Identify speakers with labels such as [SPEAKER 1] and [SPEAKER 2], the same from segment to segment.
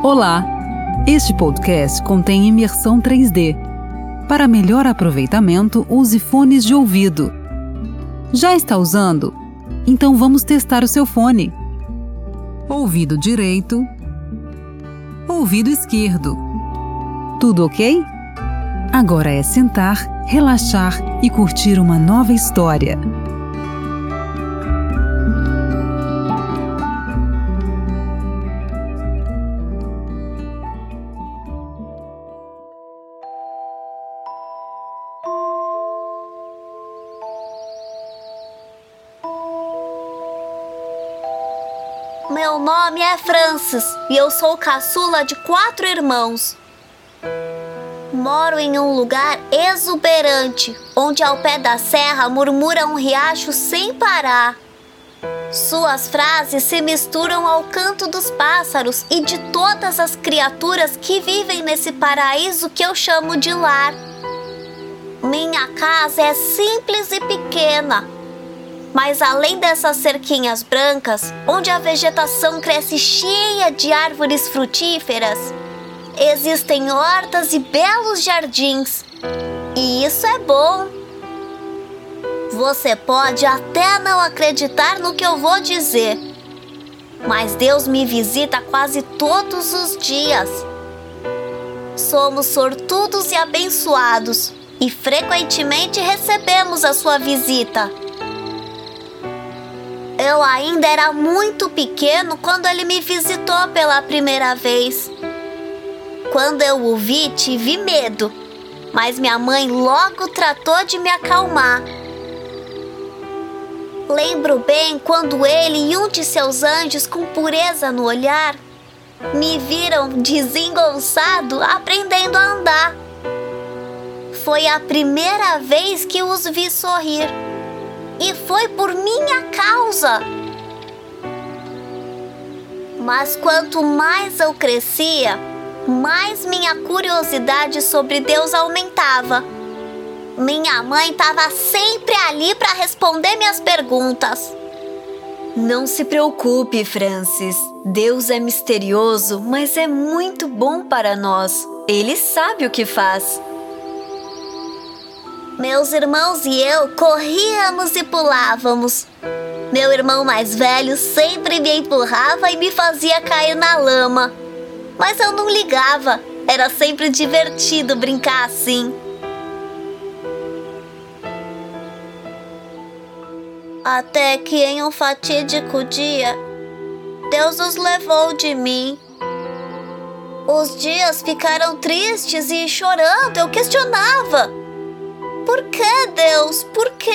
[SPEAKER 1] Olá! Este podcast contém imersão 3D. Para melhor aproveitamento, use fones de ouvido. Já está usando? Então vamos testar o seu fone. Ouvido direito. Ouvido esquerdo. Tudo ok? Agora é sentar, relaxar e curtir uma nova história.
[SPEAKER 2] Meu nome é Francis e eu sou caçula de quatro irmãos. Moro em um lugar exuberante, onde ao pé da serra murmura um riacho sem parar. Suas frases se misturam ao canto dos pássaros e de todas as criaturas que vivem nesse paraíso que eu chamo de lar. Minha casa é simples e pequena, mas além dessas cerquinhas brancas, onde a vegetação cresce cheia de árvores frutíferas, existem hortas e belos jardins. E isso é bom. Você pode até não acreditar no que eu vou dizer, mas Deus me visita quase todos os dias. Somos sortudos e abençoados e frequentemente recebemos a sua visita. Eu ainda era muito pequeno quando ele me visitou pela primeira vez. Quando eu o vi, tive medo, mas minha mãe logo tratou de me acalmar. Lembro bem quando ele e um de seus anjos, com pureza no olhar, me viram desengonçado aprendendo a andar. Foi a primeira vez que os vi sorrir e foi por minha causa. Mas quanto mais eu crescia, mais minha curiosidade sobre Deus aumentava. Minha mãe estava sempre ali para responder minhas perguntas.
[SPEAKER 3] Não se preocupe, Francis. Deus é misterioso, mas é muito bom para nós. Ele sabe o que faz.
[SPEAKER 2] Meus irmãos e eu corríamos e pulávamos. Meu irmão mais velho sempre me empurrava e me fazia cair na lama. Mas eu não ligava, era sempre divertido brincar assim. Até que em um fatídico dia, Deus os levou de mim. Os dias ficaram tristes e chorando eu questionava. Por que, Deus? Por quê?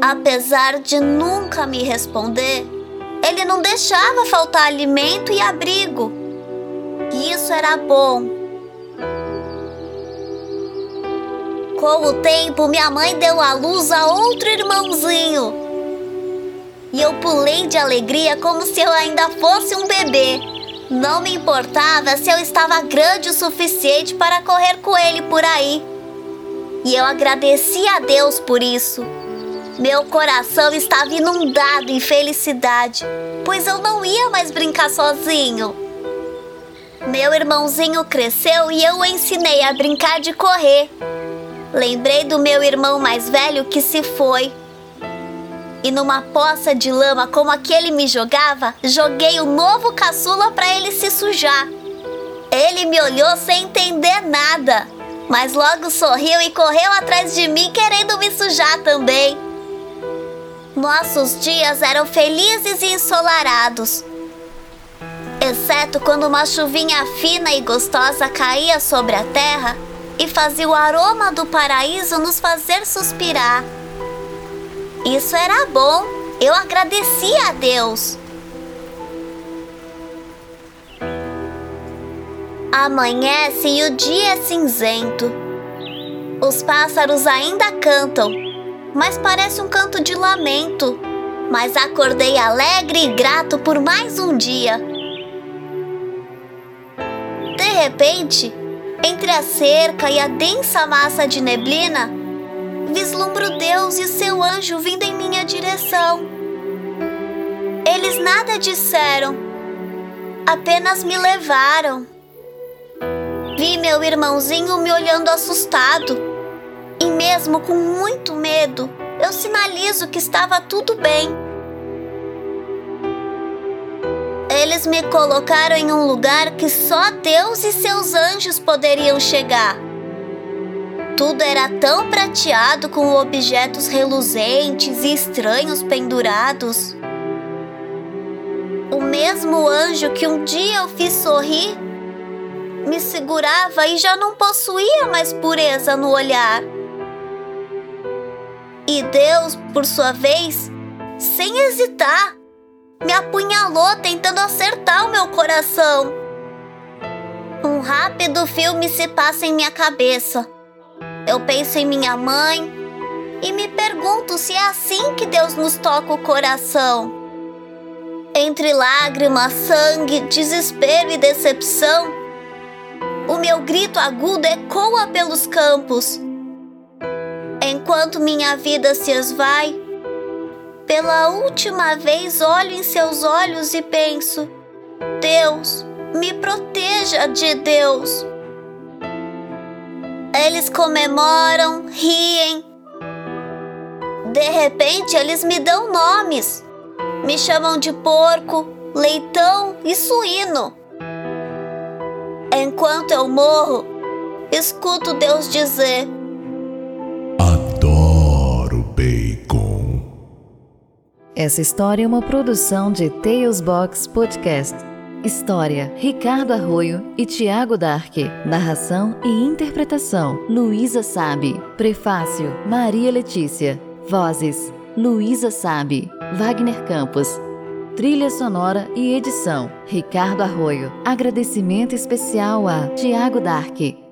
[SPEAKER 2] Apesar de nunca me responder, ele não deixava faltar alimento e abrigo. E isso era bom. Com o tempo, minha mãe deu à luz a outro irmãozinho. E eu pulei de alegria como se eu ainda fosse um bebê. Não me importava se eu estava grande o suficiente para correr com ele por aí. E eu agradeci a Deus por isso. Meu coração estava inundado em felicidade, pois eu não ia mais brincar sozinho. Meu irmãozinho cresceu e eu o ensinei a brincar de correr. Lembrei do meu irmão mais velho que se foi e numa poça de lama como aquele me jogava, joguei o novo caçula para ele se sujar. Ele me olhou sem entender nada, mas logo sorriu e correu atrás de mim querendo me sujar também. Nossos dias eram felizes e ensolarados, exceto quando uma chuvinha fina e gostosa caía sobre a terra e fazia o aroma do paraíso nos fazer suspirar. Isso era bom. Eu agradecia a Deus. Amanhece e o dia é cinzento. Os pássaros ainda cantam, mas parece um canto de lamento. Mas acordei alegre e grato por mais um dia. De repente, entre a cerca e a densa massa de neblina, vislumbro Deus e seu anjo vindo em minha direção. Eles nada disseram, apenas me levaram. Vi meu irmãozinho me olhando assustado. E mesmo com muito medo, eu sinalizo que estava tudo bem. Eles me colocaram em um lugar que só Deus e seus anjos poderiam chegar. Tudo era tão prateado com objetos reluzentes e estranhos pendurados. O mesmo anjo que um dia eu fiz sorrir me segurava e já não possuía mais pureza no olhar. E Deus, por sua vez, sem hesitar, me apunhalou tentando acertar o meu coração. Um rápido filme se passa em minha cabeça. Eu penso em minha mãe e me pergunto se é assim que Deus nos toca o coração. Entre lágrimas, sangue, desespero e decepção, o meu grito agudo ecoa pelos campos. Enquanto minha vida se esvai, pela última vez olho em seus olhos e penso: Deus, me proteja de Deus. Eles comemoram, riem. De repente, eles me dão nomes. Me chamam de porco, leitão e suíno. Enquanto eu morro, escuto Deus dizer:
[SPEAKER 4] Adoro bacon.
[SPEAKER 5] Essa história é uma produção de Tales Box Podcast. História: Ricardo Arroio e Tiago Dark. Narração e interpretação: Luísa Sabe. Prefácio: Maria Letícia. Vozes: Luísa Sabe, Wagner Campos. Trilha sonora e edição: Ricardo Arroio. Agradecimento especial a Tiago Dark.